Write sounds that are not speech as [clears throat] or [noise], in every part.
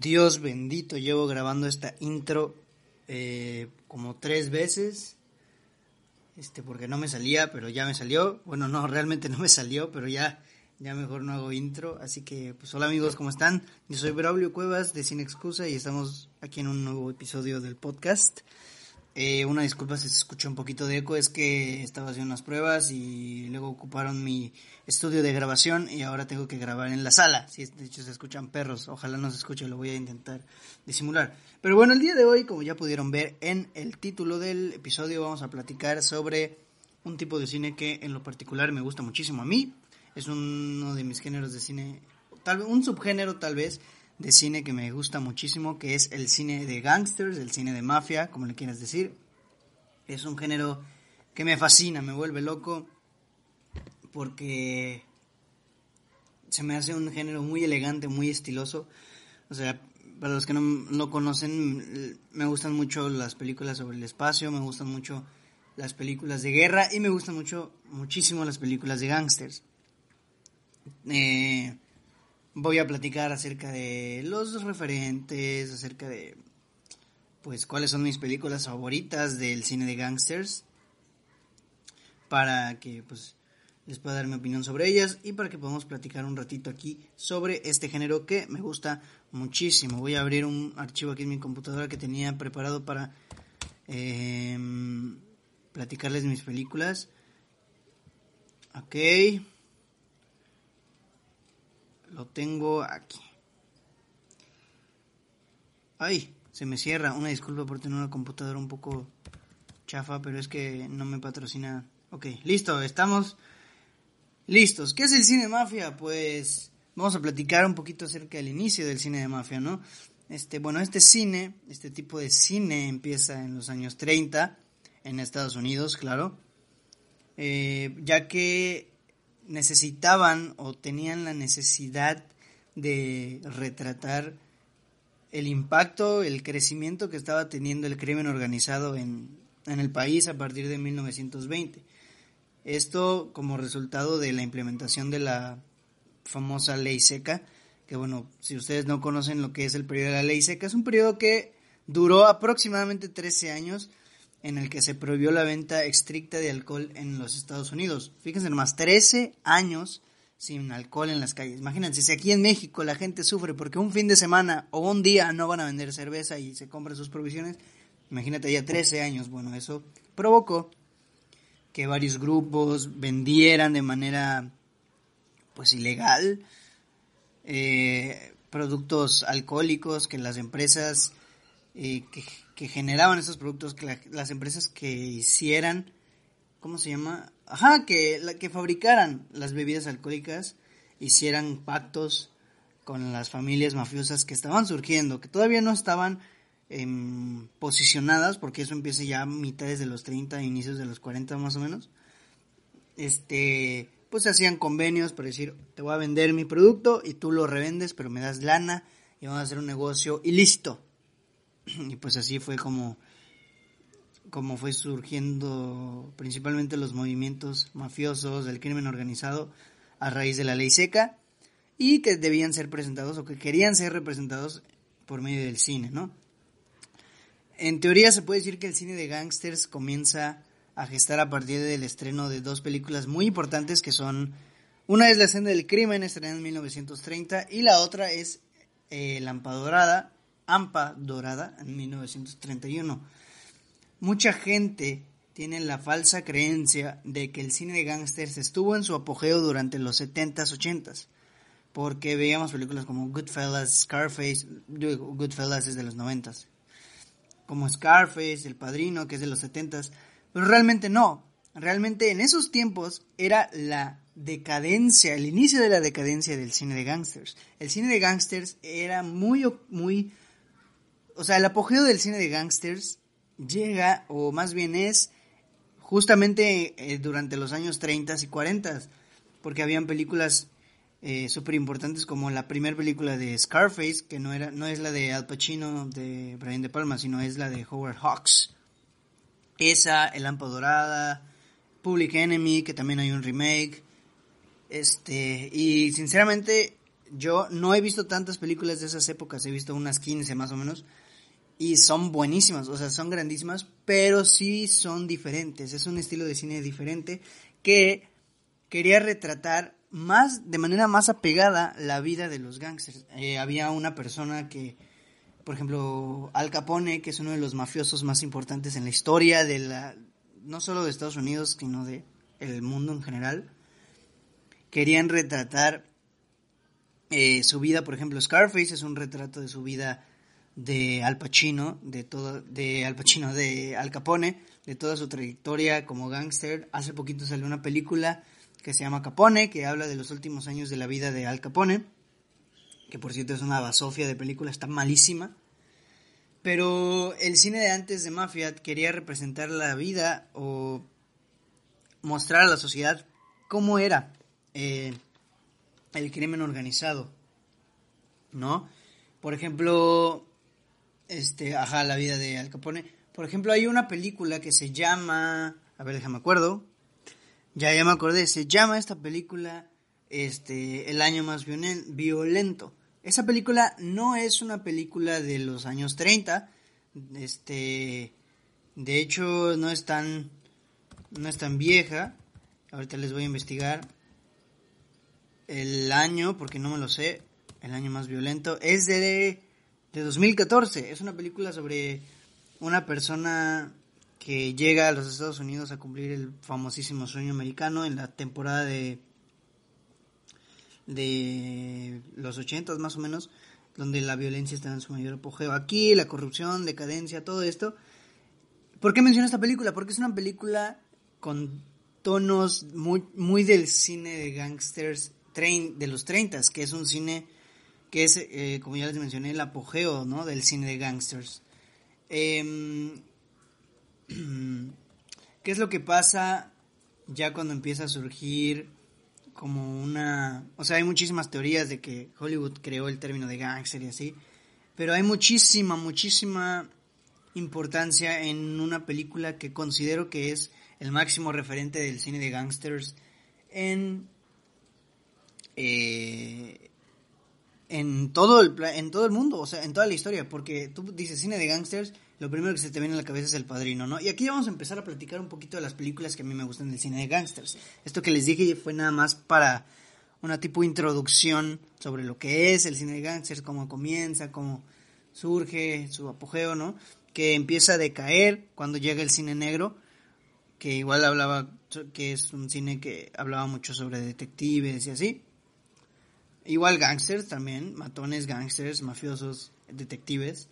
Dios bendito, llevo grabando esta intro eh, como tres veces. Este, porque no me salía, pero ya me salió. Bueno, no, realmente [laughs] no me salió, pero ya, ya mejor no hago intro. Así que, pues hola amigos, ¿cómo están? Yo soy Braulio Cuevas de Sin Excusa y estamos aquí en un nuevo episodio del podcast. Eh, una disculpa si se escucha un poquito de eco, es que estaba haciendo unas pruebas y luego ocuparon mi estudio de grabación y ahora tengo que grabar en la sala. Si de hecho se escuchan perros, ojalá no se escuche, lo voy a intentar disimular. Pero bueno, el día de hoy, como ya pudieron ver en el título del episodio, vamos a platicar sobre un tipo de cine que en lo particular me gusta muchísimo a mí. Es uno de mis géneros de cine, tal vez un subgénero tal vez de cine que me gusta muchísimo, que es el cine de gangsters, el cine de mafia, como le quieras decir. Es un género que me fascina, me vuelve loco, porque se me hace un género muy elegante, muy estiloso. O sea, para los que no lo conocen, me gustan mucho las películas sobre el espacio, me gustan mucho las películas de guerra y me gustan mucho, muchísimo las películas de gangsters. Eh, voy a platicar acerca de los referentes, acerca de pues cuáles son mis películas favoritas del cine de gangsters para que pues les pueda dar mi opinión sobre ellas y para que podamos platicar un ratito aquí sobre este género que me gusta muchísimo. Voy a abrir un archivo aquí en mi computadora que tenía preparado para eh, platicarles mis películas. Ok. Lo tengo aquí. Ay, se me cierra. Una disculpa por tener una computadora un poco chafa, pero es que no me patrocina. Ok, listo, estamos listos. ¿Qué es el cine de mafia? Pues vamos a platicar un poquito acerca del inicio del cine de mafia, ¿no? Este, bueno, este cine, este tipo de cine empieza en los años 30 en Estados Unidos, claro, eh, ya que necesitaban o tenían la necesidad de retratar el impacto, el crecimiento que estaba teniendo el crimen organizado en, en el país a partir de 1920. Esto como resultado de la implementación de la famosa ley seca, que bueno, si ustedes no conocen lo que es el periodo de la ley seca, es un periodo que duró aproximadamente 13 años en el que se prohibió la venta estricta de alcohol en los Estados Unidos. Fíjense nomás, 13 años sin alcohol en las calles. Imagínense, si aquí en México la gente sufre porque un fin de semana o un día no van a vender cerveza y se compran sus provisiones, imagínate ya 13 años. Bueno, eso provocó que varios grupos vendieran de manera pues ilegal eh, productos alcohólicos que las empresas eh, que generaban esos productos, que las empresas que hicieran, ¿cómo se llama? Ajá, que, la, que fabricaran las bebidas alcohólicas, hicieran pactos con las familias mafiosas que estaban surgiendo, que todavía no estaban em, posicionadas, porque eso empieza ya a mitades de los 30, inicios de los 40 más o menos. Este, pues hacían convenios para decir, te voy a vender mi producto y tú lo revendes, pero me das lana y vamos a hacer un negocio ilícito. [clears throat] y pues así fue como como fue surgiendo principalmente los movimientos mafiosos del crimen organizado a raíz de la ley seca y que debían ser presentados o que querían ser representados por medio del cine, ¿no? En teoría se puede decir que el cine de gangsters comienza a gestar a partir del estreno de dos películas muy importantes que son una es La escena del crimen estrenada en 1930 y la otra es eh, Lampa Dorada AMPA Dorada en 1931. Mucha gente tiene la falsa creencia de que el cine de gángsters estuvo en su apogeo durante los 70s, 80s, porque veíamos películas como Goodfellas, Scarface, Goodfellas es de los 90s, como Scarface, El Padrino, que es de los 70s, pero realmente no, realmente en esos tiempos era la decadencia, el inicio de la decadencia del cine de gángsters. El cine de gángsters era muy, muy o sea, el apogeo del cine de gangsters llega, o más bien es, justamente eh, durante los años 30 y 40, porque habían películas eh, súper importantes como la primera película de Scarface, que no, era, no es la de Al Pacino de Brian De Palma, sino es la de Howard Hawks. Esa, El Lampa Dorada, Public Enemy, que también hay un remake. Este, y sinceramente Yo no he visto tantas películas de esas épocas, he visto unas 15 más o menos, y son buenísimas, o sea, son grandísimas, pero sí son diferentes, es un estilo de cine diferente que quería retratar más, de manera más apegada, la vida de los gángsters. Eh, había una persona que, por ejemplo, Al Capone, que es uno de los mafiosos más importantes en la historia de la, no solo de Estados Unidos, sino de el mundo en general, querían retratar eh, su vida, por ejemplo, Scarface es un retrato de su vida de Al Pacino, de todo, de Al Pacino, de Al Capone, de toda su trayectoria como gángster. Hace poquito salió una película que se llama Capone, que habla de los últimos años de la vida de Al Capone, que por cierto es una basofia de película, está malísima. Pero el cine de antes de Mafia quería representar la vida o mostrar a la sociedad cómo era eh, el crimen organizado, ¿no? Por ejemplo, este, ajá, la vida de Al Capone. Por ejemplo, hay una película que se llama, a ver, déjame acuerdo. Ya, ya me acordé, se llama esta película, este, El año más violento. Esa película no es una película de los años 30, este, de hecho no es tan, no es tan vieja. Ahorita les voy a investigar el año, porque no me lo sé, el año más violento, es de, de 2014. Es una película sobre una persona que llega a los Estados Unidos a cumplir el famosísimo sueño americano en la temporada de de los 80 más o menos, donde la violencia está en su mayor apogeo. Aquí, la corrupción, decadencia, todo esto. ¿Por qué menciono esta película? Porque es una película con tonos muy, muy del cine de gangsters de los 30, que es un cine que es, eh, como ya les mencioné, el apogeo ¿no? del cine de gangsters. Em, [clears throat] ¿Qué es lo que pasa ya cuando empieza a surgir como una... O sea, hay muchísimas teorías de que Hollywood creó el término de gangster y así, pero hay muchísima, muchísima importancia en una película que considero que es el máximo referente del cine de gangsters en eh, en todo el en todo el mundo, o sea, en toda la historia, porque tú dices cine de gangsters, lo primero que se te viene a la cabeza es El Padrino, ¿no? Y aquí vamos a empezar a platicar un poquito de las películas que a mí me gustan del cine de gangsters. Esto que les dije fue nada más para una tipo de introducción sobre lo que es el cine de gangsters, cómo comienza, cómo surge, su apogeo, ¿no? Que empieza a decaer cuando llega el cine negro, que igual hablaba, que es un cine que hablaba mucho sobre detectives y así Igual gangsters también, matones, gangsters, mafiosos, detectives.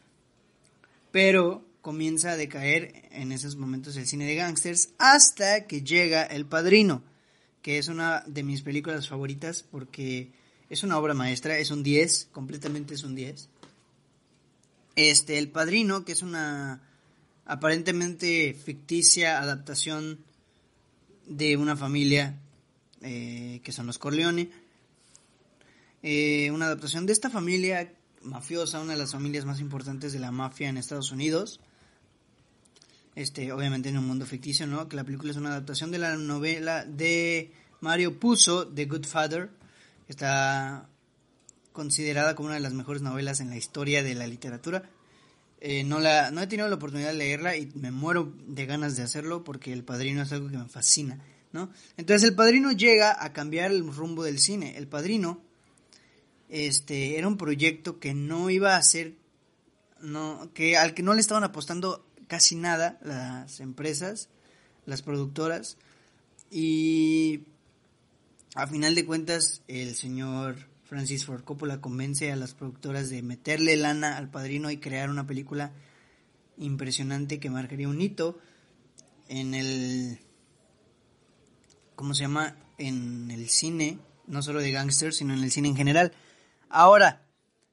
Pero comienza a decaer en esos momentos el cine de gangsters hasta que llega El Padrino, que es una de mis películas favoritas porque es una obra maestra, es un 10, completamente es un 10. Este, El Padrino, que es una aparentemente ficticia adaptación de una familia eh, que son los Corleone eh, una adaptación de esta familia mafiosa, una de las familias más importantes de la mafia en Estados Unidos. Este, obviamente en un mundo ficticio, ¿no? Que la película es una adaptación de la novela de Mario Puzo, The Good Father. Está considerada como una de las mejores novelas en la historia de la literatura. Eh, no, la, no he tenido la oportunidad de leerla y me muero de ganas de hacerlo porque El Padrino es algo que me fascina, ¿no? Entonces El Padrino llega a cambiar el rumbo del cine. El Padrino este era un proyecto que no iba a ser no que al que no le estaban apostando casi nada las empresas las productoras y a final de cuentas el señor Francis Ford Coppola convence a las productoras de meterle lana al padrino y crear una película impresionante que marcaría un hito en el ¿cómo se llama? en el cine, no solo de gangsters, sino en el cine en general. Ahora,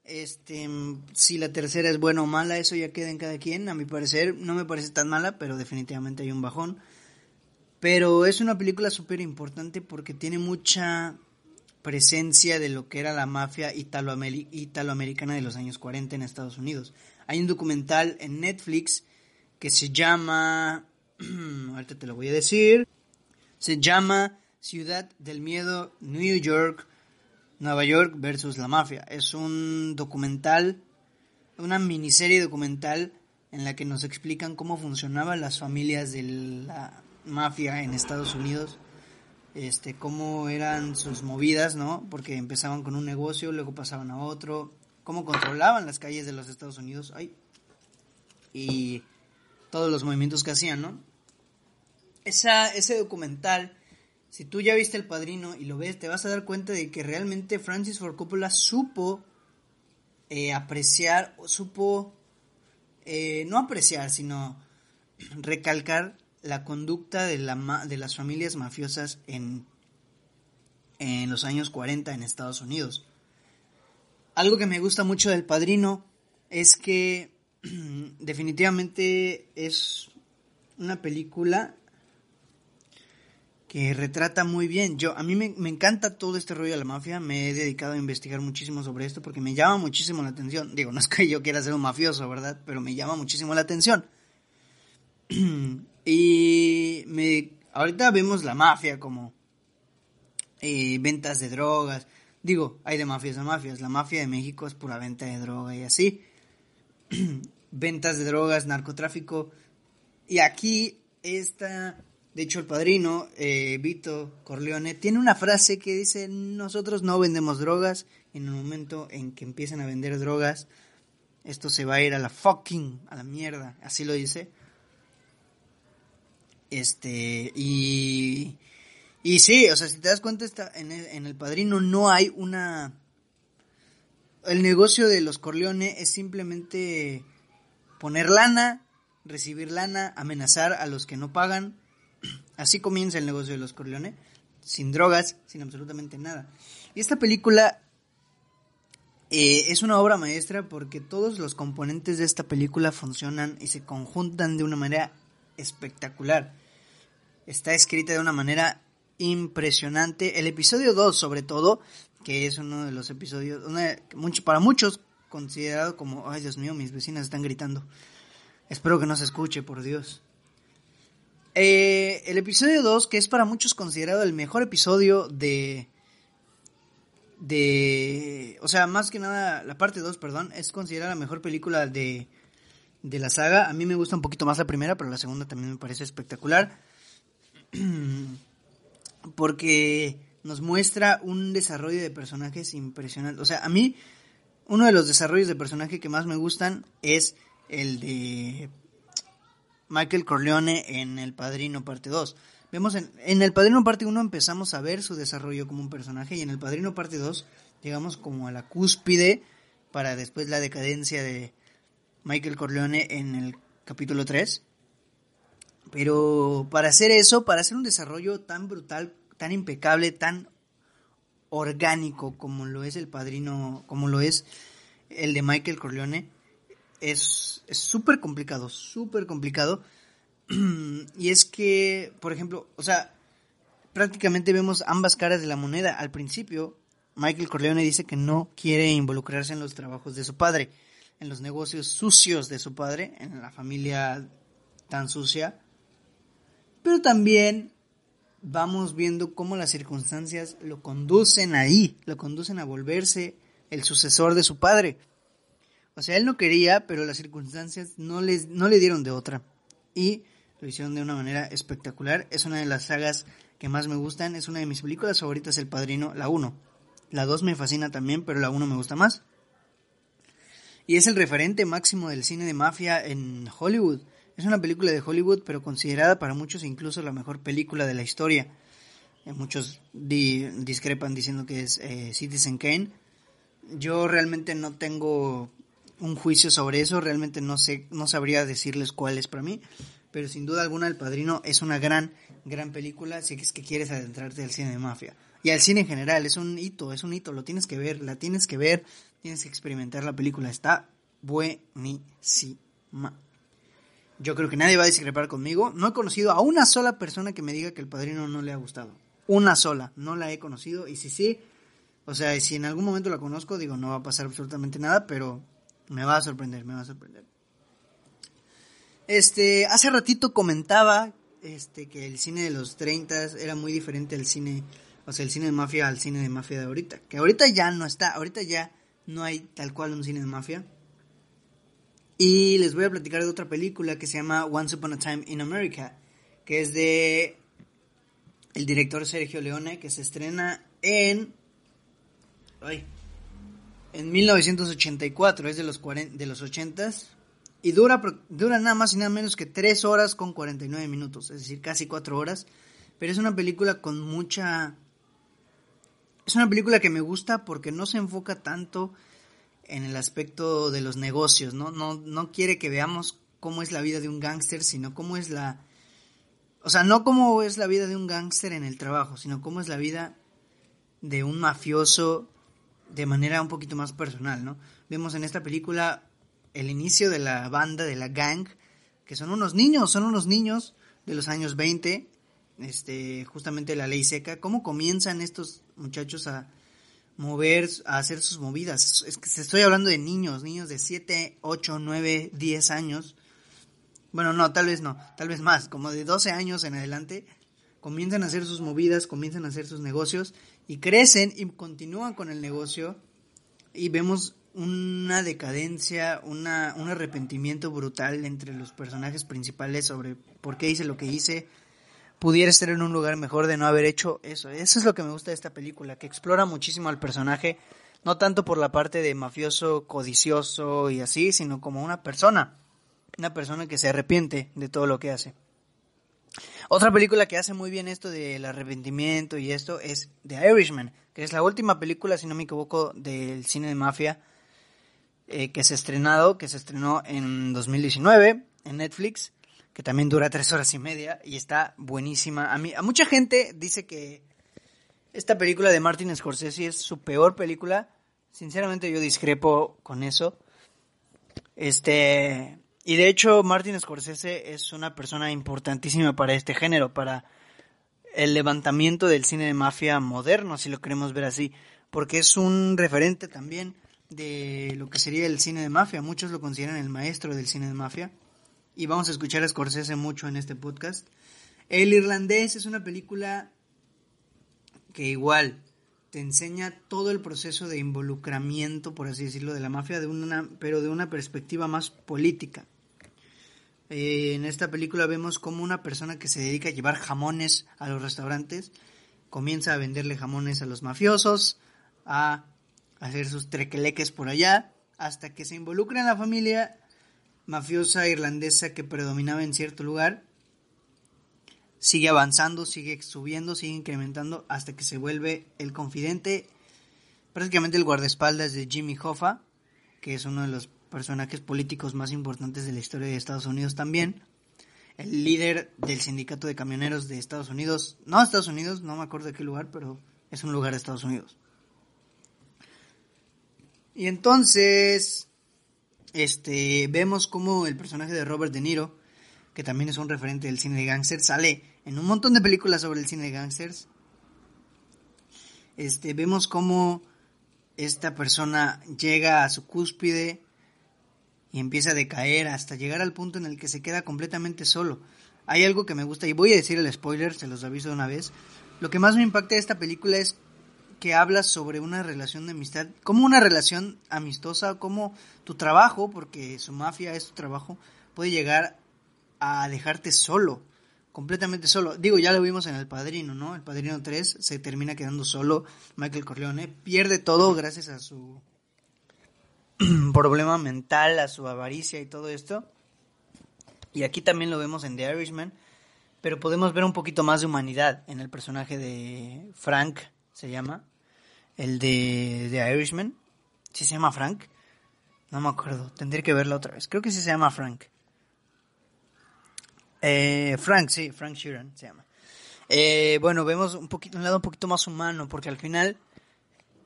este, si la tercera es buena o mala, eso ya queda en cada quien. A mi parecer, no me parece tan mala, pero definitivamente hay un bajón. Pero es una película súper importante porque tiene mucha presencia de lo que era la mafia italoamericana de los años 40 en Estados Unidos. Hay un documental en Netflix que se llama, [clears throat] ahorita te lo voy a decir, se llama Ciudad del Miedo, New York, Nueva York versus la mafia. Es un documental, una miniserie documental en la que nos explican cómo funcionaban las familias de la mafia en Estados Unidos, este, cómo eran sus movidas, ¿no? Porque empezaban con un negocio, luego pasaban a otro, cómo controlaban las calles de los Estados Unidos, ay, y todos los movimientos que hacían, ¿no? Esa, ese documental, si tú ya viste El Padrino y lo ves, te vas a dar cuenta de que realmente Francis Ford Coppola supo eh, apreciar, supo, eh, no apreciar, sino recalcar la conducta de, la, de las familias mafiosas en, en los años 40 en Estados Unidos. Algo que me gusta mucho del Padrino es que [clears throat] definitivamente es una película que retrata muy bien. Yo a mí me, me, encanta todo este rollo de la mafia, me he dedicado a investigar muchísimo sobre esto porque me llama muchísimo la atención. Digo, no es que yo quiera ser un mafioso, ¿verdad? Pero me llama muchísimo la atención. [clears throat] y me ahorita vemos la mafia como eh, ventas de drogas. Digo, hay de mafias a mafias. La mafia de México es pura venta de droga y así. [clears throat] ventas de drogas, narcotráfico. Y aquí está, de hecho el padrino, eh, Vito Corleone, tiene una frase que dice, nosotros no vendemos drogas. En el momento en que empiecen a vender drogas, esto se va a ir a la fucking, a la mierda. Así lo dice. Este, y... Y sí, o sea, si te das cuenta, está en, el, en el padrino no hay una... El negocio de los Corleone es simplemente poner lana, recibir lana, amenazar a los que no pagan. Así comienza el negocio de los Corleone, sin drogas, sin absolutamente nada. Y esta película eh, es una obra maestra porque todos los componentes de esta película funcionan y se conjuntan de una manera espectacular. Está escrita de una manera impresionante. El episodio 2, sobre todo, que es uno de los episodios, mucho, para muchos considerado como, ay Dios mío, mis vecinas están gritando. Espero que no se escuche, por Dios. Eh, el episodio 2, que es para muchos considerado el mejor episodio de... De... O sea, más que nada, la parte 2, perdón, es considerada la mejor película de, de la saga. A mí me gusta un poquito más la primera, pero la segunda también me parece espectacular. [clears throat] Porque nos muestra un desarrollo de personajes impresionante. O sea, a mí uno de los desarrollos de personaje que más me gustan es el de Michael Corleone en El Padrino parte 2. Vemos en, en El Padrino parte 1 empezamos a ver su desarrollo como un personaje y en El Padrino parte 2 llegamos como a la cúspide para después la decadencia de Michael Corleone en el capítulo 3. Pero para hacer eso, para hacer un desarrollo tan brutal, tan impecable, tan orgánico como lo es el padrino, como lo es el de Michael Corleone, es súper complicado, súper complicado. [clears throat] y es que, por ejemplo, o sea, prácticamente vemos ambas caras de la moneda. Al principio, Michael Corleone dice que no quiere involucrarse en los trabajos de su padre, en los negocios sucios de su padre, en la familia tan sucia. Pero también vamos viendo cómo las circunstancias lo conducen ahí, lo conducen a volverse el sucesor de su padre. O sea, él no quería, pero las circunstancias no, les, no le dieron de otra. Y lo hicieron de una manera espectacular. Es una de las sagas que más me gustan. Es una de mis películas favoritas, El Padrino, la 1. La 2 me fascina también, pero la 1 me gusta más. Y es el referente máximo del cine de mafia en Hollywood. Es una película de Hollywood, pero considerada para muchos incluso la mejor película de la historia. Eh, muchos discrepan diciendo que es eh, Citizen Kane. Yo realmente no tengo un juicio sobre eso, realmente no sé, no sabría decirles cuál es para mí, pero sin duda alguna El Padrino es una gran, gran película si es que quieres adentrarte al cine de mafia. Y al cine en general, es un hito, es un hito, lo tienes que ver, la tienes que ver, tienes que experimentar la película, está buenísima. Yo creo que nadie va a discrepar conmigo. No he conocido a una sola persona que me diga que el padrino no le ha gustado. Una sola. No la he conocido. Y si sí, o sea, si en algún momento la conozco, digo, no va a pasar absolutamente nada, pero me va a sorprender, me va a sorprender. Este, hace ratito comentaba este, que el cine de los 30 era muy diferente al cine. O sea, el cine de mafia al cine de mafia de ahorita. Que ahorita ya no está, ahorita ya no hay tal cual un cine de mafia. Y les voy a platicar de otra película que se llama Once Upon a Time in America, que es de el director Sergio Leone, que se estrena en ay, en 1984, es de los 40, de los 80s y dura dura nada más y nada menos que 3 horas con 49 minutos, es decir, casi 4 horas, pero es una película con mucha es una película que me gusta porque no se enfoca tanto en el aspecto de los negocios, ¿no? No, no quiere que veamos cómo es la vida de un gángster, sino cómo es la... O sea, no cómo es la vida de un gángster en el trabajo, sino cómo es la vida de un mafioso de manera un poquito más personal, ¿no? Vemos en esta película el inicio de la banda, de la gang, que son unos niños, son unos niños de los años 20, este, justamente la ley seca, cómo comienzan estos muchachos a, mover, a hacer sus movidas. Es que estoy hablando de niños, niños de 7, 8, 9, 10 años. Bueno, no, tal vez no, tal vez más, como de 12 años en adelante, comienzan a hacer sus movidas, comienzan a hacer sus negocios y crecen y continúan con el negocio y vemos una decadencia, una, un arrepentimiento brutal entre los personajes principales sobre por qué hice lo que hice, pudiera estar en un lugar mejor de no haber hecho eso. Eso es lo que me gusta de esta película, que explora muchísimo al personaje, no tanto por la parte de mafioso, codicioso y así, sino como una persona, una persona que se arrepiente de todo lo que hace. Otra película que hace muy bien esto del arrepentimiento y esto es The Irishman, que es la última película, si no me equivoco, del cine de mafia eh, que se ha estrenado, que se estrenó en 2019 en Netflix que también dura tres horas y media y está buenísima. A, mí, a mucha gente dice que esta película de Martin Scorsese es su peor película. Sinceramente yo discrepo con eso. Este, y de hecho Martin Scorsese es una persona importantísima para este género, para el levantamiento del cine de mafia moderno, si lo queremos ver así, porque es un referente también de lo que sería el cine de mafia. Muchos lo consideran el maestro del cine de mafia y vamos a escuchar a Scorsese mucho en este podcast. El irlandés es una película que igual te enseña todo el proceso de involucramiento, por así decirlo, de la mafia, de una, pero de una perspectiva más política. Eh, en esta película vemos como una persona que se dedica a llevar jamones a los restaurantes comienza a venderle jamones a los mafiosos, a hacer sus trequeleques por allá, hasta que se involucra en la familia mafiosa irlandesa que predominaba en cierto lugar. Sigue avanzando, sigue subiendo, sigue incrementando hasta que se vuelve el confidente, prácticamente el guardaespaldas de Jimmy Hoffa, que es uno de los personajes políticos más importantes de la historia de Estados Unidos también. El líder del sindicato de camioneros de Estados Unidos, no Estados Unidos, no me acuerdo de qué lugar, pero es un lugar de Estados Unidos. Y entonces, este, vemos como el personaje de Robert De Niro, que también es un referente del cine de gangsters, sale en un montón de películas sobre el cine de gangsters. Este, vemos cómo esta persona llega a su cúspide y empieza a decaer hasta llegar al punto en el que se queda completamente solo. Hay algo que me gusta y voy a decir el spoiler, se los aviso de una vez. Lo que más me impacta de esta película es que habla sobre una relación de amistad, como una relación amistosa, como tu trabajo, porque su mafia es tu trabajo, puede llegar a dejarte solo, completamente solo. Digo, ya lo vimos en El Padrino, ¿no? El Padrino 3 se termina quedando solo, Michael Corleone pierde todo gracias a su [clears throat] problema mental, a su avaricia y todo esto. Y aquí también lo vemos en The Irishman, pero podemos ver un poquito más de humanidad en el personaje de Frank, se llama, el de, de Irishman. ¿Sí se llama Frank? No me acuerdo, tendré que verlo otra vez. Creo que sí se llama Frank. Eh, Frank, sí, Frank Sheeran se llama. Eh, bueno, vemos un poquito un lado un poquito más humano, porque al final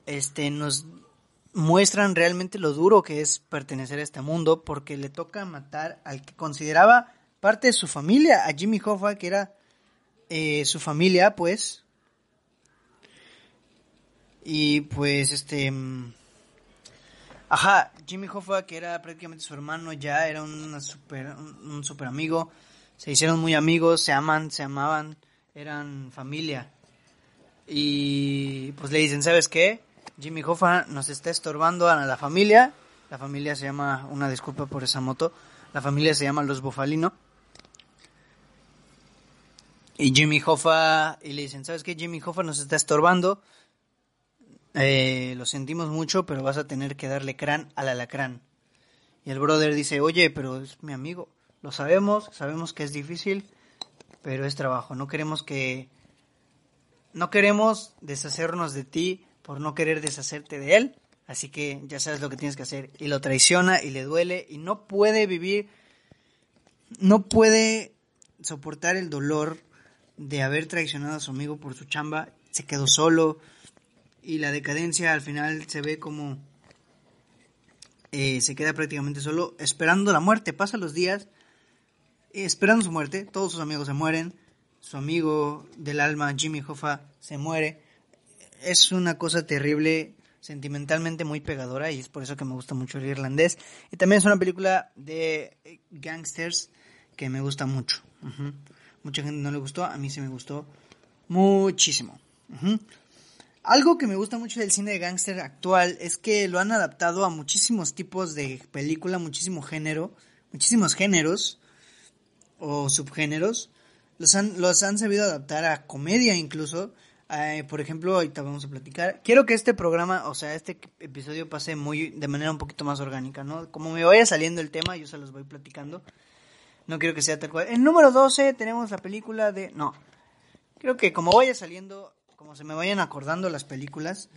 este nos muestran realmente lo duro que es pertenecer a este mundo, porque le toca matar al que consideraba parte de su familia, a Jimmy Hoffa, que era eh, su familia, pues, y pues este... Mm, ajá, Jimmy Hoffa, que era prácticamente su hermano ya, era una super, un, super amigo. Se hicieron muy amigos, se aman, se amaban, eran familia. Y pues le dicen, ¿sabes qué? Jimmy Hoffa nos está estorbando a la familia. La familia se llama, una disculpa por esa moto, la familia se llama Los Bofalino. Y Jimmy Hoffa, y le dicen, ¿sabes qué? Jimmy Hoffa nos está estorbando. Eh, lo sentimos mucho, pero vas a tener que darle crán al alacrán. Y el brother dice, oye, pero es mi amigo. Lo sabemos, sabemos que es difícil, pero es trabajo. No queremos que... No queremos deshacernos de ti por no querer deshacerte de él. Así que ya sabes lo que tienes que hacer. Y lo traiciona y le duele y no puede vivir, no puede soportar el dolor de haber traicionado a su amigo por su chamba. Se quedó solo y la decadencia al final se ve como eh, se queda prácticamente solo esperando la muerte. Pasa los días esperando su muerte. Todos sus amigos se mueren. Su amigo del alma, Jimmy Hoffa, se muere. Es una cosa terrible, sentimentalmente muy pegadora y es por eso que me gusta mucho el irlandés. Y también es una película de gangsters que me gusta mucho. Mucha gente no le gustó, a mí sí me gustó muchísimo. Algo que me gusta mucho del cine de gángster actual es que lo han adaptado a muchísimos tipos de película, muchísimo género, muchísimos géneros o subgéneros. Los han, los han sabido adaptar a comedia incluso. Eh, por ejemplo, ahorita vamos a platicar. Quiero que este programa, o sea, este episodio pase muy de manera un poquito más orgánica, ¿no? Como me vaya saliendo el tema, yo se los voy platicando. No quiero que sea tal cual. En número 12 tenemos la película de... No. Creo que como vaya saliendo como se me vayan acordando las películas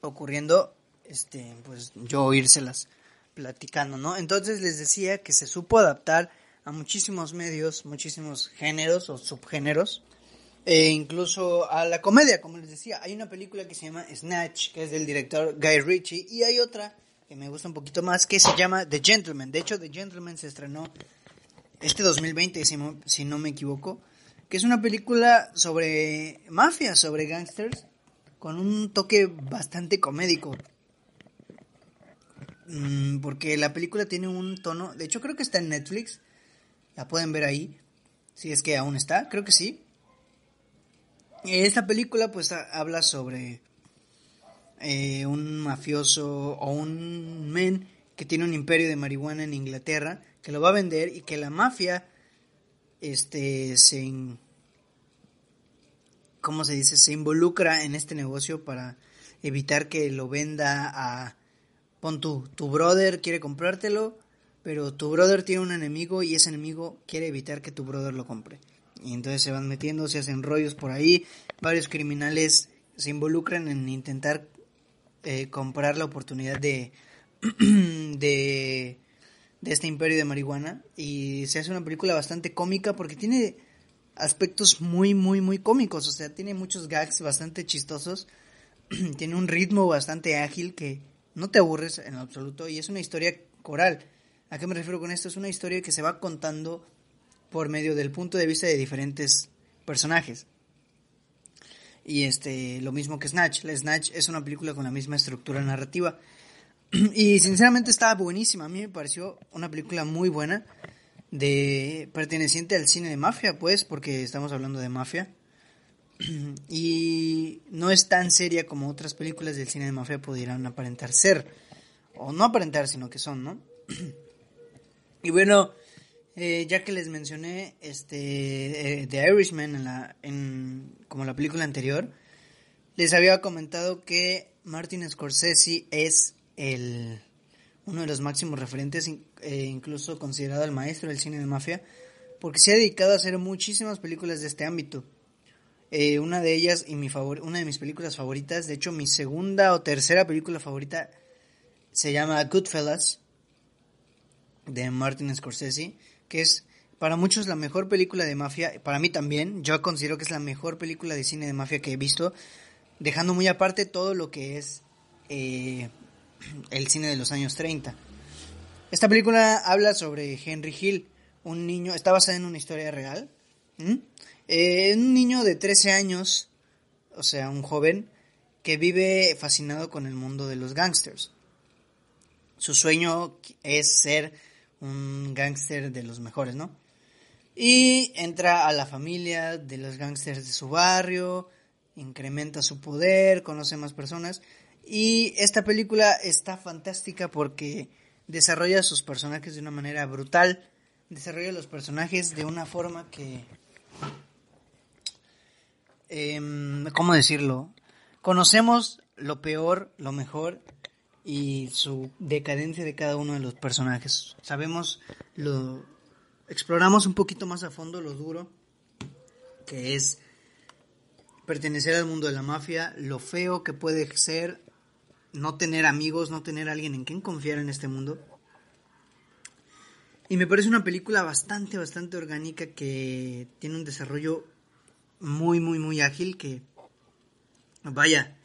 ocurriendo, este, pues yo oírselas platicando, ¿no? Entonces les decía que se supo adaptar a muchísimos medios, muchísimos géneros o subgéneros, e incluso a la comedia, como les decía. Hay una película que se llama Snatch, que es del director Guy Ritchie, y hay otra que me gusta un poquito más, que se llama The Gentleman. De hecho, The Gentleman se estrenó este 2020, si no me equivoco que es una película sobre mafia, sobre gangsters, con un toque bastante comédico. Mm, porque la película tiene un tono, de hecho creo que está en Netflix, la pueden ver ahí, si es que aún está, creo que sí. Esta película pues habla sobre eh, un mafioso o un men que tiene un imperio de marihuana en Inglaterra, que lo va a vender y que la mafia este se cómo se dice se involucra en este negocio para evitar que lo venda a pon tu tu brother quiere comprártelo pero tu brother tiene un enemigo y ese enemigo quiere evitar que tu brother lo compre y entonces se van metiendo se hacen rollos por ahí varios criminales se involucran en intentar eh, comprar la oportunidad de [clears throat] de de este imperio de marihuana y se hace una película bastante cómica porque tiene aspectos muy, muy, muy cómicos, o sea, tiene muchos gags bastante chistosos, [clears throat] tiene un ritmo bastante ágil que no te aburres en absoluto y es una historia coral. ¿A qué me refiero con esto? Es una historia que se va contando por medio del punto de vista de diferentes personajes. Y este, lo mismo que Snatch. Snatch es una película con la misma estructura narrativa. [clears throat] Y sinceramente estaba buenísima. A mí me pareció una película muy buena. De, perteneciente al cine de mafia, pues, porque estamos hablando de mafia. [clears throat] Y no es tan seria como otras películas del cine de mafia pudieran aparentar ser. O no aparentar, sino que son, ¿no? [clears throat] Y bueno, eh, ya que les mencioné este eh, The Irishman en la, en, como la película anterior, les había comentado que Martin Scorsese es el, uno de los máximos referentes, eh, incluso considerado el maestro del cine de mafia, porque se ha dedicado a hacer muchísimas películas de este ámbito. Eh, una de ellas y mi favor, una de mis películas favoritas, de hecho mi segunda o tercera película favorita se llama Goodfellas de Martin Scorsese, que es para muchos la mejor película de mafia, para mí también, yo considero que es la mejor película de cine de mafia que he visto, dejando muy aparte todo lo que es eh, el cine de los años 30. Esta película habla sobre Henry Hill, un niño, está basada en una historia real. Eh, un niño de 13 años, o sea, un joven, que vive fascinado con el mundo de los gangsters. Su sueño es ser un gángster de los mejores, ¿no? Y entra a la familia de los gángsters de su barrio, incrementa su poder, conoce más personas. Y esta película está fantástica porque desarrolla sus personajes de una manera brutal, desarrolla los personajes de una forma que... Em, ¿Cómo decirlo? Conocemos lo peor, lo mejor y su decadencia de cada uno de los personajes. Sabemos lo... Exploramos un poquito más a fondo lo duro que es pertenecer al mundo de la mafia, lo feo que puede ser no tener amigos, no tener alguien en quien confiar en este mundo. Y me parece una película bastante, bastante orgánica que tiene un desarrollo muy, muy, muy ágil que, vaya,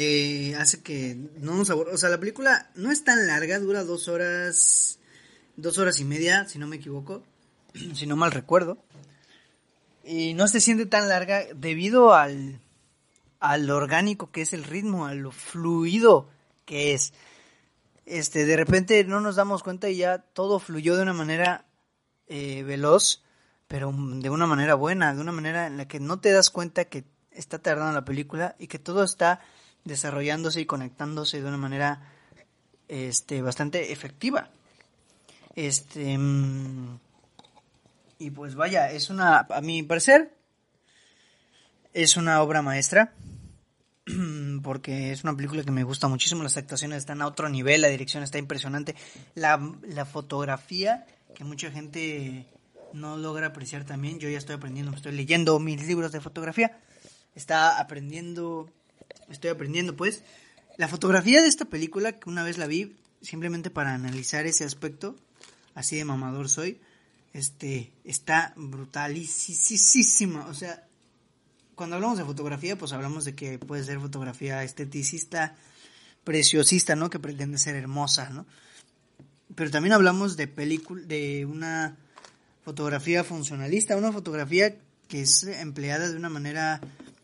eh, hace que no nos aburra. O sea, la película no es tan larga, dura dos horas, dos horas y media, si no me equivoco, [clears throat] si no mal recuerdo. Y no se siente tan larga debido al, al orgánico que es el ritmo, a lo fluido que es. Este, de repente no nos damos cuenta y ya todo fluyó de una manera eh, veloz, pero de una manera buena, de una manera en la que no te das cuenta que está tardando la película y que todo está desarrollándose y conectándose de una manera este bastante efectiva. Este mm, y pues vaya, es una a mi parecer es una obra maestra [clears throat] porque es una película que me gusta muchísimo, las actuaciones están a otro nivel, la dirección está impresionante, la, la fotografía que mucha gente no logra apreciar también, yo ya estoy aprendiendo, estoy leyendo mis libros de fotografía, está aprendiendo, estoy aprendiendo pues, la fotografía de esta película que una vez la vi simplemente para analizar ese aspecto, así de mamador soy, este, está brutalísima, o sea, cuando hablamos de fotografía, pues hablamos de que puede ser fotografía esteticista, preciosista, ¿no? Que pretende ser hermosa, ¿no? Pero también hablamos de película, de una fotografía funcionalista, una fotografía que es empleada de una manera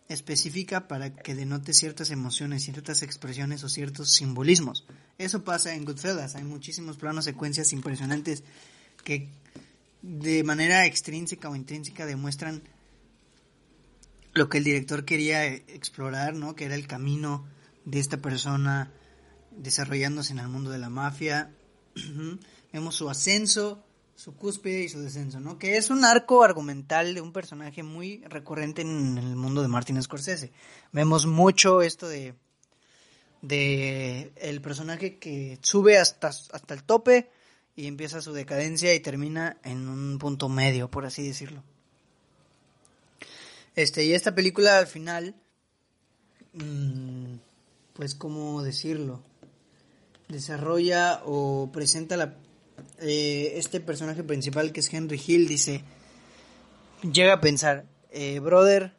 específica para que denote ciertas emociones, ciertas expresiones o ciertos simbolismos. Eso pasa en Goodfellas, hay muchísimos planos, secuencias impresionantes que de manera extrínseca o intrínseca demuestran lo que el director quería explorar, ¿no? Que era el camino de esta persona desarrollándose en el mundo de la mafia. [clears throat] Vemos su ascenso, su cúspide y su descenso, ¿no? Que es un arco argumental de un personaje muy recurrente en el mundo de Martin Scorsese. Vemos mucho esto de de el personaje que sube hasta, hasta el tope y empieza su decadencia y termina en un punto medio, por así decirlo. Este, y esta película al final, mm, pues, ¿cómo decirlo? Desarrolla o presenta la, eh, este personaje principal que es Henry Hill, dice, llega a pensar, eh, brother,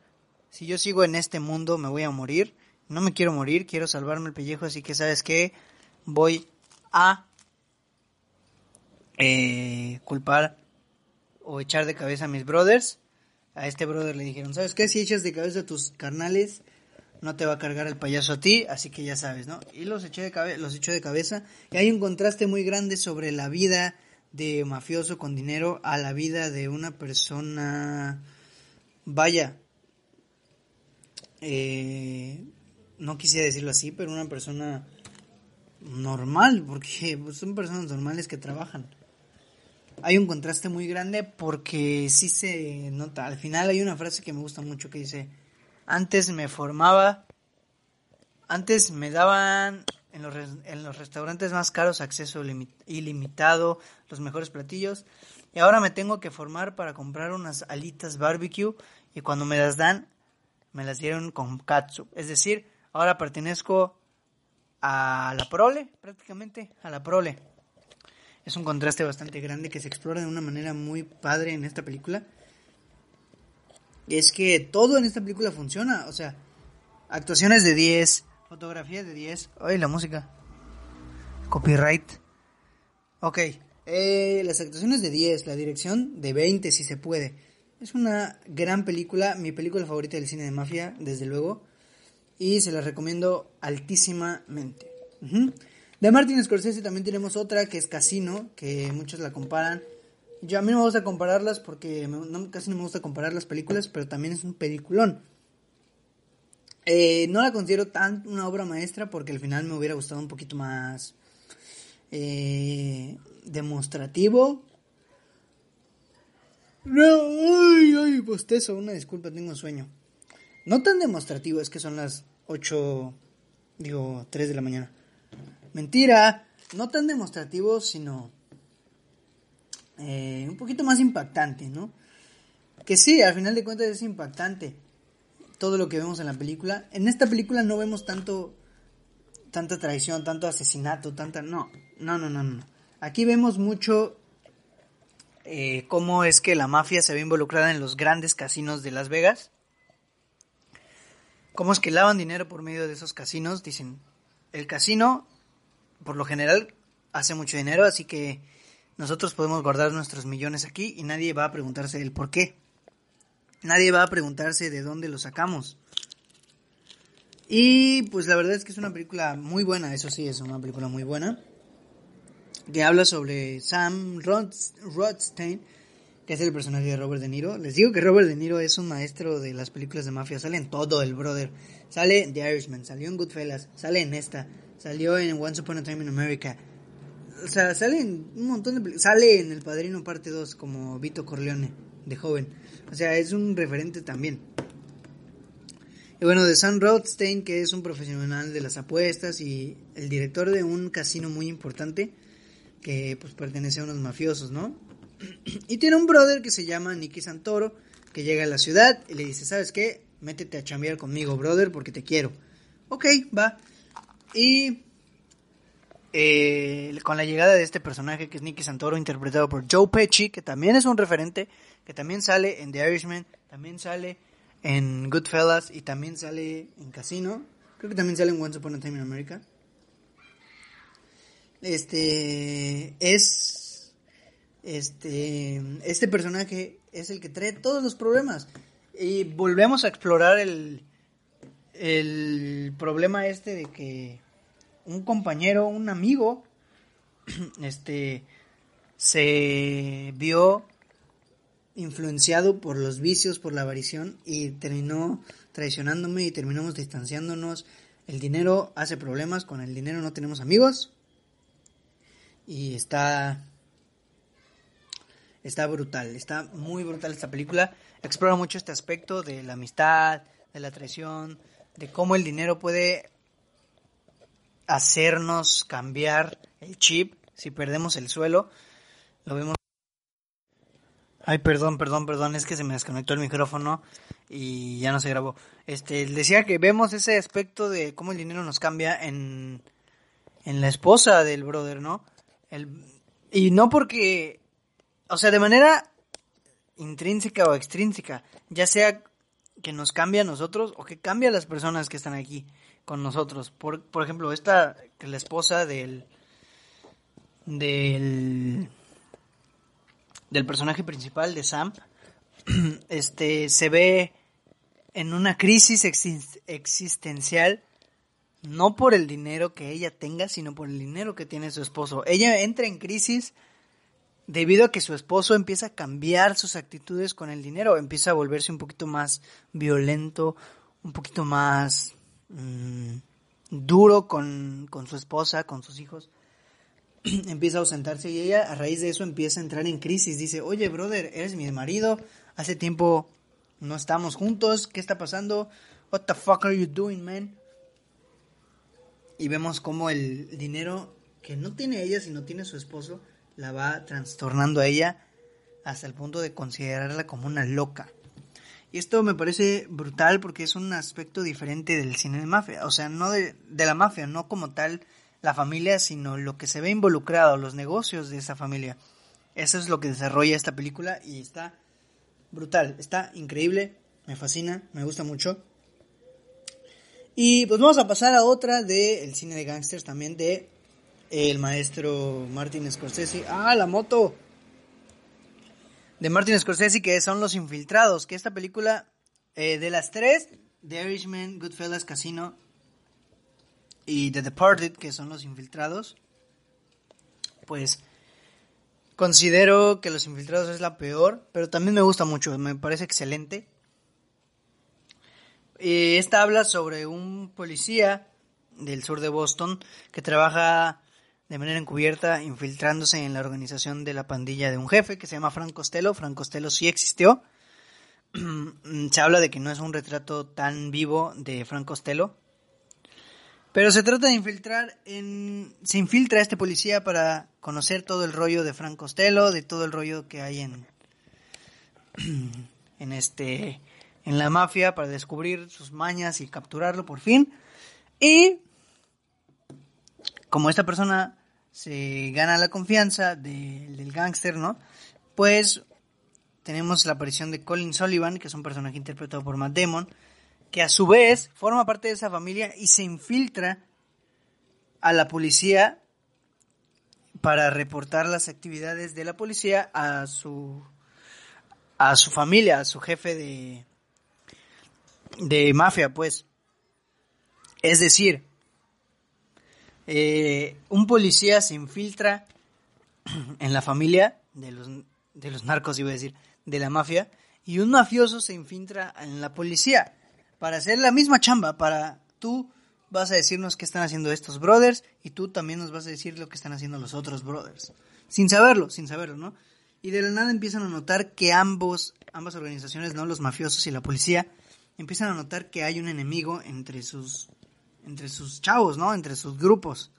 si yo sigo en este mundo me voy a morir, no me quiero morir, quiero salvarme el pellejo, así que sabes qué, voy a eh, culpar o echar de cabeza a mis brothers a este brother le dijeron, ¿sabes qué? Si echas de cabeza a tus carnales, no te va a cargar el payaso a ti, así que ya sabes, ¿no? Y los echó de, cabeza los echó de cabeza. Y hay un contraste muy grande sobre la vida de mafioso con dinero a la vida de una persona, vaya, eh, no quisiera decirlo así, pero una persona normal, porque pues, son personas normales que trabajan hay un contraste muy grande porque sí se nota. Al final hay una frase que me gusta mucho que dice, antes me formaba, antes me daban en los, en los restaurantes más caros acceso ilimitado, los mejores platillos, y ahora me tengo que formar para comprar unas alitas barbecue y cuando me las dan, me las dieron con katsu. Es decir, ahora pertenezco a la prole, prácticamente, a la prole es un contraste bastante grande que se explora de una manera muy padre en esta película. Es que todo en esta película funciona, o sea, actuaciones de 10, fotografía de 10. Ay, la música. Copyright. Ok, eh, las actuaciones de 10, la dirección de 20 si se puede. Es una gran película, mi película favorita del cine de mafia, desde luego. Y se la recomiendo altísimamente. De Martin Scorsese también tenemos otra que es Casino, que muchos la comparan Yo a mí no me gusta compararlas porque casi no me gusta comparar las películas, pero también es un peliculón. Eh, no la considero tan una obra maestra porque al final me hubiera gustado un poquito más eh, demostrativo. No, ay, ay, bostezo, una disculpa, tengo sueño. No tan demostrativo, es que son las 8, digo, 3 de la mañana. Mentira, no tan demostrativo, sino eh, un poquito más impactante, ¿no? Que sí, al final de cuentas es impactante todo lo que vemos en la película. En esta película no vemos tanto tanta traición, tanto asesinato, tanta no, no, no, no, no. Aquí vemos mucho eh, cómo es que la mafia se ve involucrada en los grandes casinos de Las Vegas. Cómo es que lavan dinero por medio de esos casinos. Dicen, el casino, por lo general, hace mucho dinero, así que nosotros podemos guardar nuestros millones aquí y nadie va a preguntarse el por qué. Nadie va a preguntarse de dónde lo sacamos. Y pues la verdad es que es una película muy buena, eso sí, es una película muy buena. Que habla sobre Sam Rothstein, que es el personaje de Robert De Niro. Les digo que Robert De Niro es un maestro de las películas de mafia, sale en todo el brother. Sale en The Irishman, salió en Goodfellas, sale en esta, salió en Once Upon a Time in America, o sea, sale en un montón de sale en El Padrino parte 2 como Vito Corleone de joven. O sea, es un referente también. Y bueno, de Sam Rothstein, que es un profesional de las apuestas y el director de un casino muy importante que pues pertenece a unos mafiosos, ¿no? [clears throat] Y tiene un brother que se llama Nicky Santoro, que llega a la ciudad y le dice, ¿sabes qué? Métete a chambear conmigo, brother, porque te quiero. Ok, va. Y eh, con la llegada de este personaje que es Nicky Santoro, interpretado por Joe Pesci, que también es un referente, que también sale en The Irishman, también sale en Goodfellas y también sale en Casino. Creo que también sale en Once Upon a Time in America. Este es este este personaje es el que trae todos los problemas y volvemos a explorar el el problema este de que un compañero, un amigo, [clears throat] este, se vio influenciado por los vicios, por la avarición y terminó traicionándome y terminamos distanciándonos. El dinero hace problemas, con el dinero no tenemos amigos y está está brutal, está muy brutal esta película. Explora mucho este aspecto de la amistad, de la traición, de cómo el dinero puede hacernos cambiar el chip si perdemos el suelo. Lo vemos. Ay, perdón, perdón, perdón, es que se me desconectó el micrófono y ya no se grabó. Este, decía que vemos ese aspecto de cómo el dinero nos cambia en, en la esposa del brother, ¿no? El, y no porque, o sea, de manera intrínseca o extrínseca, ya sea que nos cambia a nosotros o que cambia a las personas que están aquí con nosotros. Por, por ejemplo, esta, la esposa del, del, del personaje principal de Sam, [clears throat] este, se ve en una crisis existencial, no por el dinero que ella tenga, sino por el dinero que tiene su esposo. Ella entra en crisis debido a que su esposo empieza a cambiar sus actitudes con el dinero, empieza a volverse un poquito más violento, un poquito más Mm, duro con, su esposa, con sus hijos, [clears throat] empieza a ausentarse y ella a raíz de eso empieza a entrar en crisis. Dice, oye, brother, eres mi marido, hace tiempo no estamos juntos, ¿qué está pasando? What the fuck are you doing, man? Y vemos cómo el dinero que no tiene ella, sino tiene su esposo, la va trastornando a ella hasta el punto de considerarla como una loca. Y esto me parece brutal porque es un aspecto diferente del cine de mafia. O sea, no de, la mafia, no como tal la familia, sino lo que se ve involucrado, los negocios de esa familia. Eso es lo que desarrolla esta película y está brutal, está increíble, me fascina, me gusta mucho. Y pues vamos a pasar a otra del cine de gangsters también de el maestro Martin Scorsese. Ah, la moto de Martin Scorsese, que son Los Infiltrados, que esta película eh, de las tres, The Irishman, Goodfellas, Casino y The Departed, que son Los Infiltrados, pues Considero que Los Infiltrados es la peor, pero también me gusta mucho, me parece excelente. Eh, esta habla sobre un policía del sur de Boston que trabaja de manera encubierta infiltrándose en la organización de la pandilla de un jefe que se llama Frank Costello. Frank Costello sí existió. [clears throat] se habla de que no es un retrato tan vivo de Frank Costello, pero se trata de infiltrar en... Se infiltra este policía para conocer todo el rollo de Frank Costello, de todo el rollo que hay en... [clears throat] en este... En la mafia para descubrir sus mañas y capturarlo por fin. Y... Como esta persona se gana la confianza del gángster, ¿no? Pues tenemos la aparición de Colin Sullivan, que es un personaje interpretado por Matt Damon, que a su vez forma parte de esa familia y se infiltra a la policía para reportar las actividades de la policía a su a su familia, a su jefe de de mafia, pues. Es decir, eh, un policía se infiltra [clears throat] en la familia de los, de los narcos, iba a decir, de la mafia, y un mafioso se infiltra en la policía para hacer la misma chamba, para tú vas a decirnos qué están haciendo estos brothers y tú también nos vas a decir lo que están haciendo los otros brothers. Sin saberlo, sin saberlo, ¿no? Y de la nada empiezan a notar que ambos, ambas organizaciones, ¿no? Los mafiosos y la policía, empiezan a notar que hay un enemigo entre sus, entre sus chavos, ¿no? Entre sus grupos.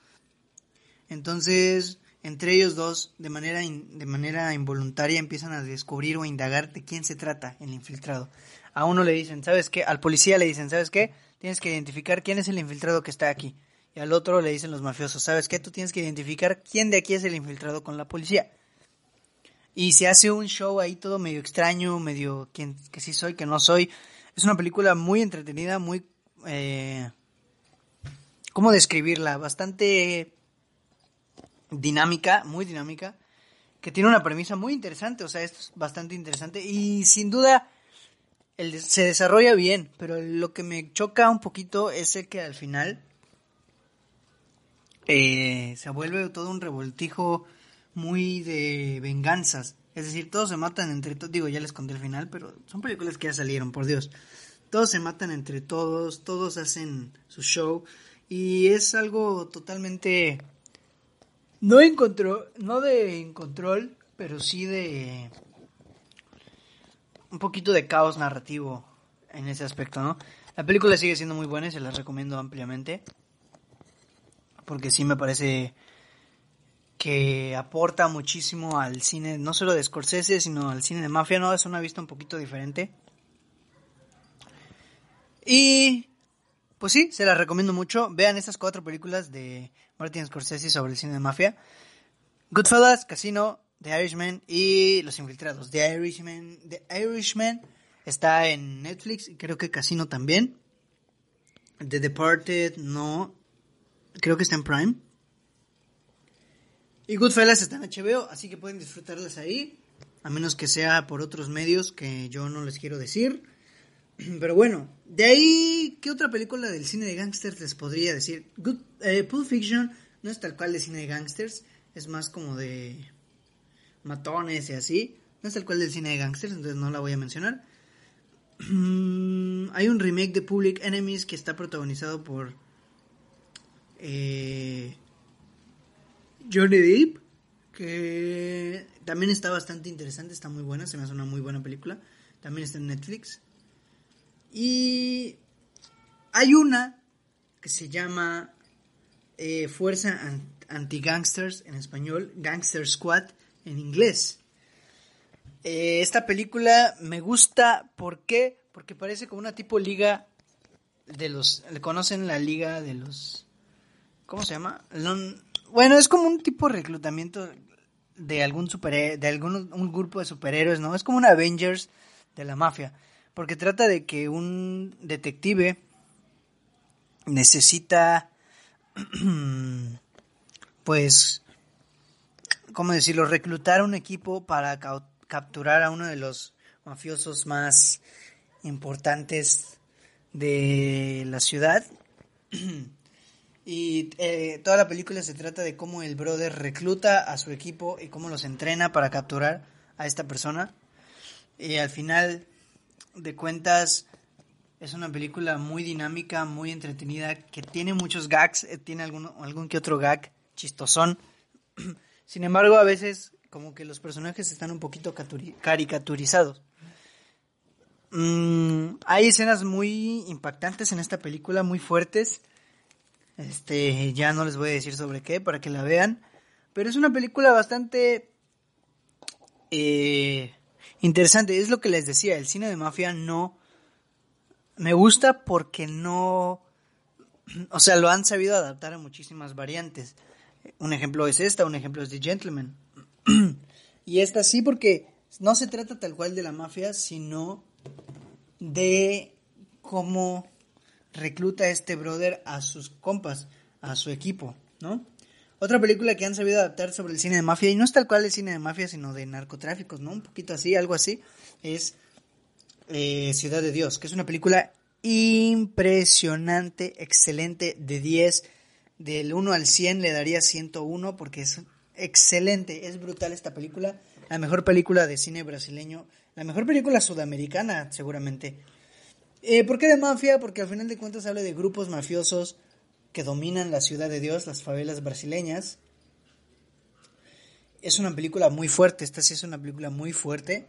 Entonces, entre ellos dos, de manera, de manera involuntaria, empiezan a descubrir o indagar de quién se trata el infiltrado a uno le dicen, ¿sabes qué? Al policía le dicen, ¿sabes qué? Tienes que identificar quién es el infiltrado que está aquí. Y al otro le dicen los mafiosos, ¿sabes qué? Tú tienes que identificar quién de aquí es el infiltrado con la policía. Y se hace un show ahí todo medio extraño, medio quién, que sí soy, que no soy. Es una película muy entretenida, muy... Eh, ¿Cómo describirla? Bastante dinámica, muy dinámica, que tiene una premisa muy interesante, o sea, es bastante interesante y sin duda se desarrolla bien, pero lo que me choca un poquito es el que al final eh, se vuelve todo un revoltijo muy de venganzas. Es decir, todos se matan entre todos. Digo, ya les conté el final, pero son películas que ya salieron, por Dios. Todos se matan entre todos, todos hacen su show. Y es algo totalmente. No, en control, no de control, pero sí de un poquito de caos narrativo en ese aspecto, ¿no? La película sigue siendo muy buena y se la recomiendo ampliamente. Porque sí me parece que aporta muchísimo al cine, no solo de Scorsese, sino al cine de mafia, ¿no? Es una vista un poquito diferente. Y pues sí, se la recomiendo mucho. Vean estas cuatro películas de Martin Scorsese sobre el cine de mafia. Goodfellas, Casino, The Irishman y Los Infiltrados. The Irishman, The Irishman está en Netflix y creo que Casino también. The Departed no, creo que está en Prime. Y Goodfellas está en HBO, así que pueden disfrutarlas ahí, a menos que sea por otros medios que yo no les quiero decir. [clears throat] Pero bueno, de ahí, ¿qué otra película del cine de gangsters les podría decir? Good, eh, Pulp Fiction no es tal cual de cine de gangsters, es más como de matones y así. No es el cual del cine de gangsters, entonces no la voy a mencionar. Hay un remake de Public Enemies que está protagonizado por eh, Johnny Depp, que también está bastante interesante, está muy buena, se me hace una muy buena película. También está en Netflix. Y hay una que se llama eh, Fuerza Anti-Gangsters en español, Gangster Squad, en inglés. Eh, esta película me gusta, ¿por qué? Porque parece como una tipo liga de los... ¿Le conocen la liga de los... ¿Cómo se llama? bueno, es como un tipo de reclutamiento de algún super de algún un grupo de superhéroes, ¿no? Es como un Avengers de la mafia, porque trata de que un detective necesita [clears throat] pues ¿cómo decirlo?, reclutar un equipo para capturar a uno de los mafiosos más importantes de la ciudad. [clears throat] Y eh, toda la película se trata de cómo el brother recluta a su equipo y cómo los entrena para capturar a esta persona. Y al final de cuentas es una película muy dinámica, muy entretenida, que tiene muchos gags, eh, tiene algún, que otro gag chistosón. [clears throat] Sin embargo, a veces como que los personajes están un poquito caricaturizados. Mm, hay escenas muy impactantes en esta película, muy fuertes. Este, ya no les voy a decir sobre qué para que la vean. Pero es una película bastante eh, interesante. Es lo que les decía, el cine de mafia no me gusta porque no, o sea, lo han sabido adaptar a muchísimas variantes. Un ejemplo es esta, un ejemplo es The Gentleman. [clears throat] y esta sí porque no se trata tal cual de la mafia, sino de cómo recluta este brother a sus compas, a su equipo, ¿no? Otra película que han sabido adaptar sobre el cine de mafia, y no es tal cual el cine de mafia, sino de narcotráficos, ¿no? Un poquito así, algo así, es eh, Ciudad de Dios, que es una película impresionante, excelente, de 10, del 1 al 100 le daría 101 porque es excelente, es brutal esta película, la mejor película de cine brasileño, la mejor película sudamericana seguramente. Eh, ¿Por qué de mafia? Porque al final de cuentas habla de grupos mafiosos que dominan la ciudad de Dios, las favelas brasileñas. Es una película muy fuerte, esta sí es una película muy fuerte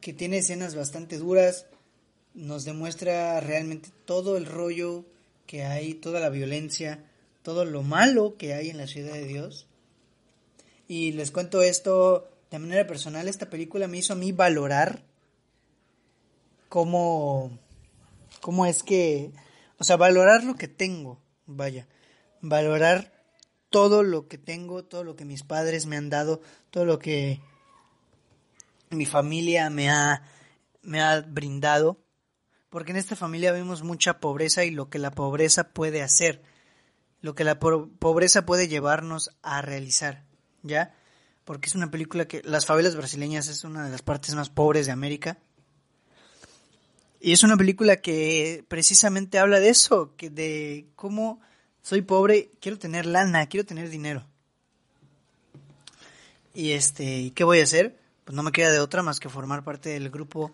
que tiene escenas bastante duras, nos demuestra realmente todo el rollo que hay, toda la violencia, todo lo malo que hay en la ciudad de Dios. Y les cuento esto de manera personal, esta película me hizo a mí valorar cómo, cómo es que, o sea, valorar lo que tengo, vaya, valorar todo lo que tengo, todo lo que mis padres me han dado, todo lo que mi familia me ha, me ha brindado, porque en esta familia vemos mucha pobreza y lo que la pobreza puede hacer, lo que la pobreza puede llevarnos a realizar, ¿ya? Porque es una película que las favelas brasileñas es una de las partes más pobres de América. Y es una película que precisamente habla de eso, que de cómo soy pobre, quiero tener lana, quiero tener dinero. Y este, ¿qué voy a hacer? pues no me queda de otra más que formar parte del grupo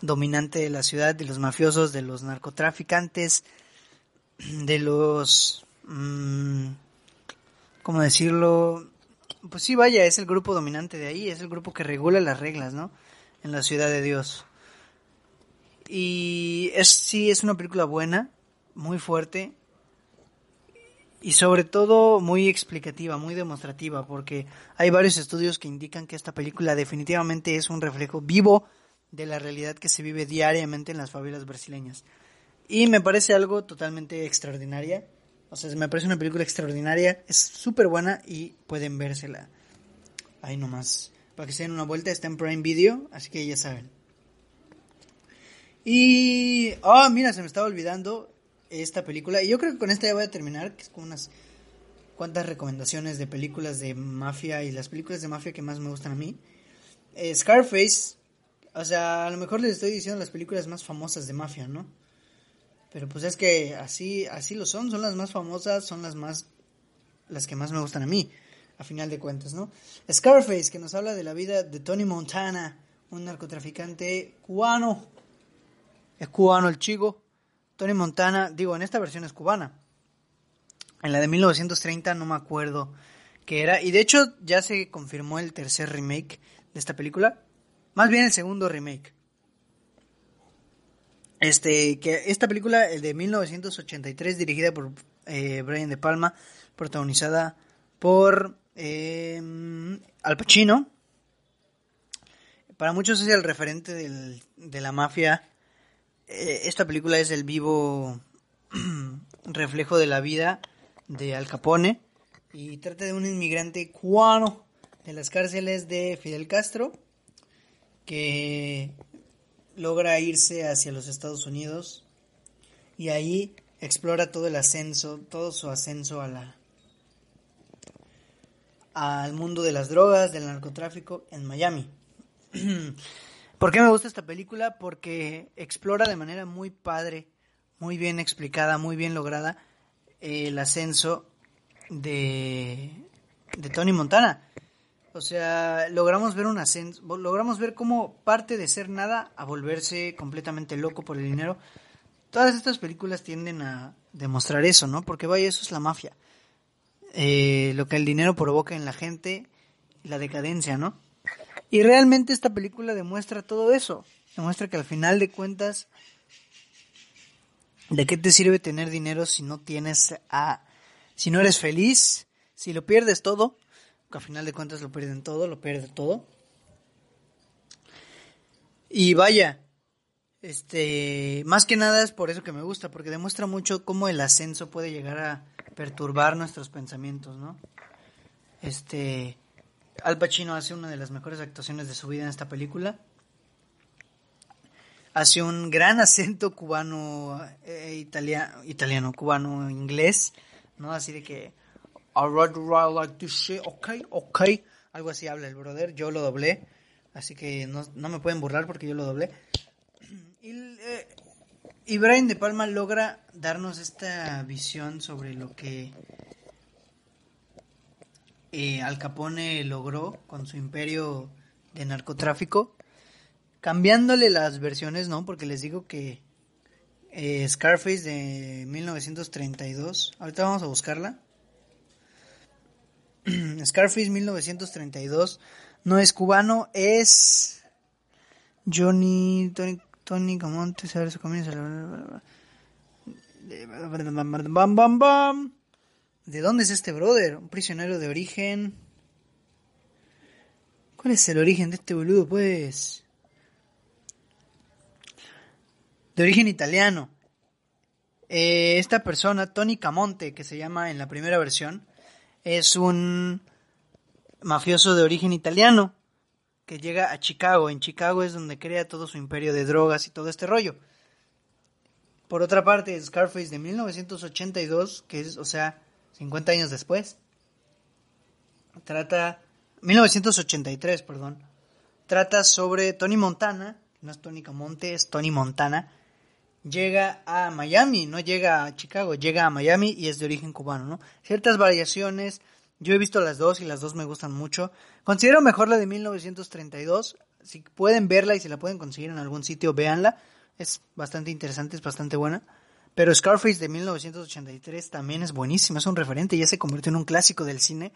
dominante de la ciudad, de los mafiosos, de los narcotraficantes, de los... Mmm, ¿Cómo decirlo? Pues sí, vaya, es el grupo dominante de ahí, es el grupo que regula las reglas, ¿no? En la ciudad de Dios. Y es, sí, es una película buena, muy fuerte, y sobre todo muy explicativa, muy demostrativa, porque hay varios estudios que indican que esta película definitivamente es un reflejo vivo de la realidad que se vive diariamente en las favelas brasileñas. Y me parece algo totalmente extraordinaria. O sea, me parece una película extraordinaria, es súper buena y pueden vérsela. Ahí nomás. Para que se den una vuelta, está en Prime Video, así que ya saben. Y... Oh, mira, se me estaba olvidando esta película. Y yo creo que con esta ya voy a terminar, que es con unas cuantas recomendaciones de películas de mafia y las películas de mafia que más me gustan a mí. Eh, Scarface, o sea, a lo mejor les estoy diciendo las películas más famosas de mafia, ¿no? Pero pues es que así, así lo son, son las más famosas, son las más, las que más me gustan a mí, a final de cuentas, ¿no? Scarface, que nos habla de la vida de Tony Montana, un narcotraficante cubano. Es cubano el chico. Tony Montana, digo, en esta versión es cubana. En la de 1930 no me acuerdo qué era. Y de hecho ya se confirmó el tercer remake de esta película. Más bien el segundo remake. Este, que esta película, el de 1983, dirigida por eh, Brian De Palma, protagonizada por eh, Al Pacino. Para muchos es el referente del, de la mafia esta película es el vivo [clears throat] reflejo de la vida de Al Capone y trata de un inmigrante cubano de las cárceles de Fidel Castro que logra irse hacia los Estados Unidos y ahí explora todo el ascenso, todo su ascenso a la al mundo de las drogas, del narcotráfico en Miami. [clears throat] ¿Por qué me gusta esta película? Porque explora de manera muy padre, muy bien explicada, muy bien lograda el ascenso de, de Tony Montana. O sea, logramos ver un ascenso, logramos ver cómo parte de ser nada a volverse completamente loco por el dinero. Todas estas películas tienden a demostrar eso, ¿no? Porque vaya, eso es la mafia. Eh, lo que el dinero provoca en la gente, la decadencia, ¿no? Y realmente esta película demuestra todo eso. Demuestra que al final de cuentas, ¿de qué te sirve tener dinero si no tienes a... si no eres feliz, si lo pierdes todo? Que al final de cuentas lo pierden todo, lo pierde todo. Y vaya, este, más que nada es por eso que me gusta, porque demuestra mucho cómo el ascenso puede llegar a perturbar nuestros pensamientos, ¿no? Este, Al Pacino hace una de las mejores actuaciones de su vida en esta película. Hace un gran [laughs] acento cubano, eh, italiano, italiano, cubano, inglés, ¿no? Así de que, like to say, ok, ok, algo así habla el brother, yo lo doblé, así que no, no me pueden burlar porque yo lo doblé. Y, eh, y Brian De Palma logra darnos esta visión sobre lo que eh, Al Capone logró con su imperio de narcotráfico, cambiándole las versiones, ¿no? Porque les digo que eh, Scarface de 1932, ahorita vamos a buscarla. Scarface 1932 no es cubano, es Johnny, Tony, Tony Camonte, se su comienza. Bam, bam, bam. ¿De dónde es este brother? Un prisionero de origen. ¿Cuál es el origen de este boludo, pues? De origen italiano. Eh, esta persona, Tony Camonte, que se llama en la primera versión, es un mafioso de origen italiano que llega a Chicago. En Chicago es donde crea todo su imperio de drogas y todo este rollo. Por otra parte, Scarface de 1982, que es, o sea, 50 años después, trata, 1983, perdón, trata sobre Tony Montana, no es Tony Camonte, es Tony Montana, llega a Miami, no llega a Chicago, llega a Miami y es de origen cubano, ¿no? Ciertas variaciones, yo he visto las dos y las dos me gustan mucho. Considero mejor la de 1932. Si pueden verla y si la pueden conseguir en algún sitio, véanla. Es bastante interesante, es bastante buena. Pero Scarface de 1983 también es buenísima, es un referente, ya se convirtió en un clásico del cine.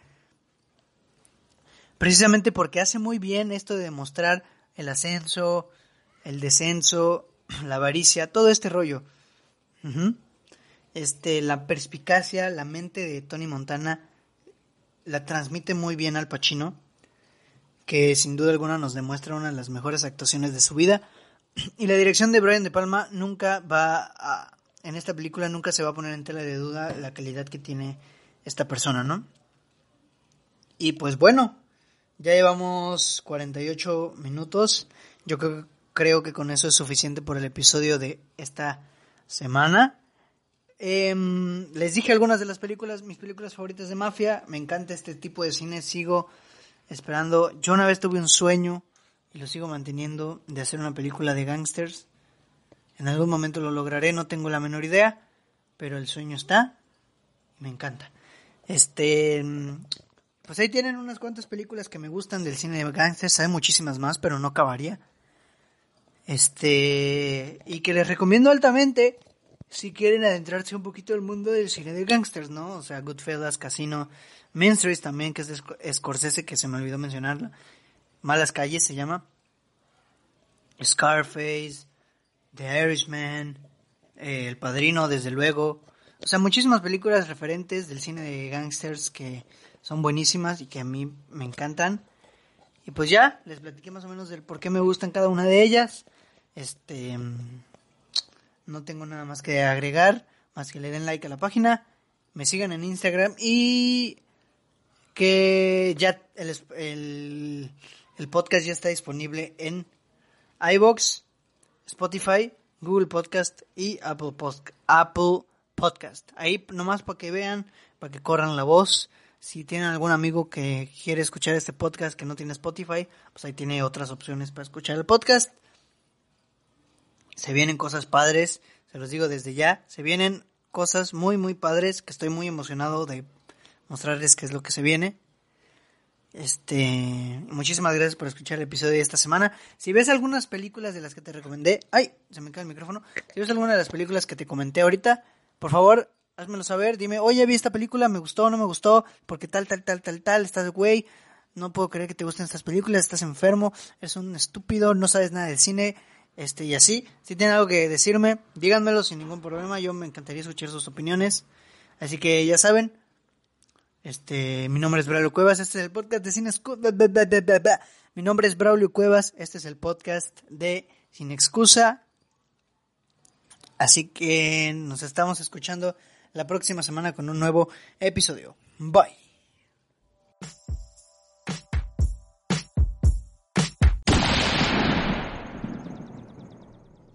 Precisamente porque hace muy bien esto de demostrar el ascenso, el descenso, [clears throat] la avaricia, todo este rollo. Este, la perspicacia, la mente de Tony Montana la transmite muy bien al Pacino, que sin duda alguna nos demuestra una de las mejores actuaciones de su vida. [clears throat] Y la dirección de Brian De Palma nunca va a, en esta película nunca se va a poner en tela de duda la calidad que tiene esta persona, ¿no? Y pues bueno, ya llevamos 48 minutos. Yo creo que con eso es suficiente por el episodio de esta semana. Em, les dije algunas de las películas, mis películas favoritas de mafia. Me encanta este tipo de cine. Sigo esperando. Yo una vez tuve un sueño y lo sigo manteniendo de hacer una película de gangsters. En algún momento lo lograré, no tengo la menor idea, pero el sueño está. Me encanta. Este, pues ahí tienen unas cuantas películas que me gustan del cine de gangsters. Hay muchísimas más, pero no acabaría. Este, y que les recomiendo altamente si quieren adentrarse un poquito al mundo del cine de gangsters, ¿no? O sea, Goodfellas, Casino, Main Street también, que es Scorsese, que se me olvidó mencionarla. Malas Calles se llama. Scarface, The Irishman, eh, El Padrino, desde luego. O sea, muchísimas películas referentes del cine de gangsters que son buenísimas y que a mí me encantan. Y pues ya, les platiqué más o menos del por qué me gustan cada una de ellas. Este no tengo nada más que agregar, más que le den like a la página, me sigan en Instagram y que ya el, el, podcast ya está disponible en iBox, Spotify, Google Podcast y Apple, Podcast. Ahí nomás para que vean, para que corran la voz. Si tienen algún amigo que quiere escuchar este podcast que no tiene Spotify, pues ahí tiene otras opciones para escuchar el podcast. Se vienen cosas padres, se los digo desde ya. Se vienen cosas muy, muy padres que estoy muy emocionado de mostrarles qué es lo que se viene. Este, muchísimas gracias por escuchar el episodio de esta semana. Si ves algunas películas de las que te recomendé, ay, se me cae el micrófono. Si ves alguna de las películas que te comenté ahorita, por favor, házmelo saber. Dime, oye, vi esta película, me gustó, no me gustó, porque tal, tal, tal, tal, tal, estás güey. No puedo creer que te gusten estas películas, estás enfermo, eres un estúpido, no sabes nada del cine, este y así. Si tienen algo que decirme, díganmelo sin ningún problema, yo me encantaría escuchar sus opiniones. Así que ya saben, este, mi nombre es Braulio Cuevas, este es el podcast de Sin Excusa. Mi nombre es Braulio Cuevas, este es el podcast de Sin Excusa. Así que nos estamos escuchando la próxima semana con un nuevo episodio. Bye.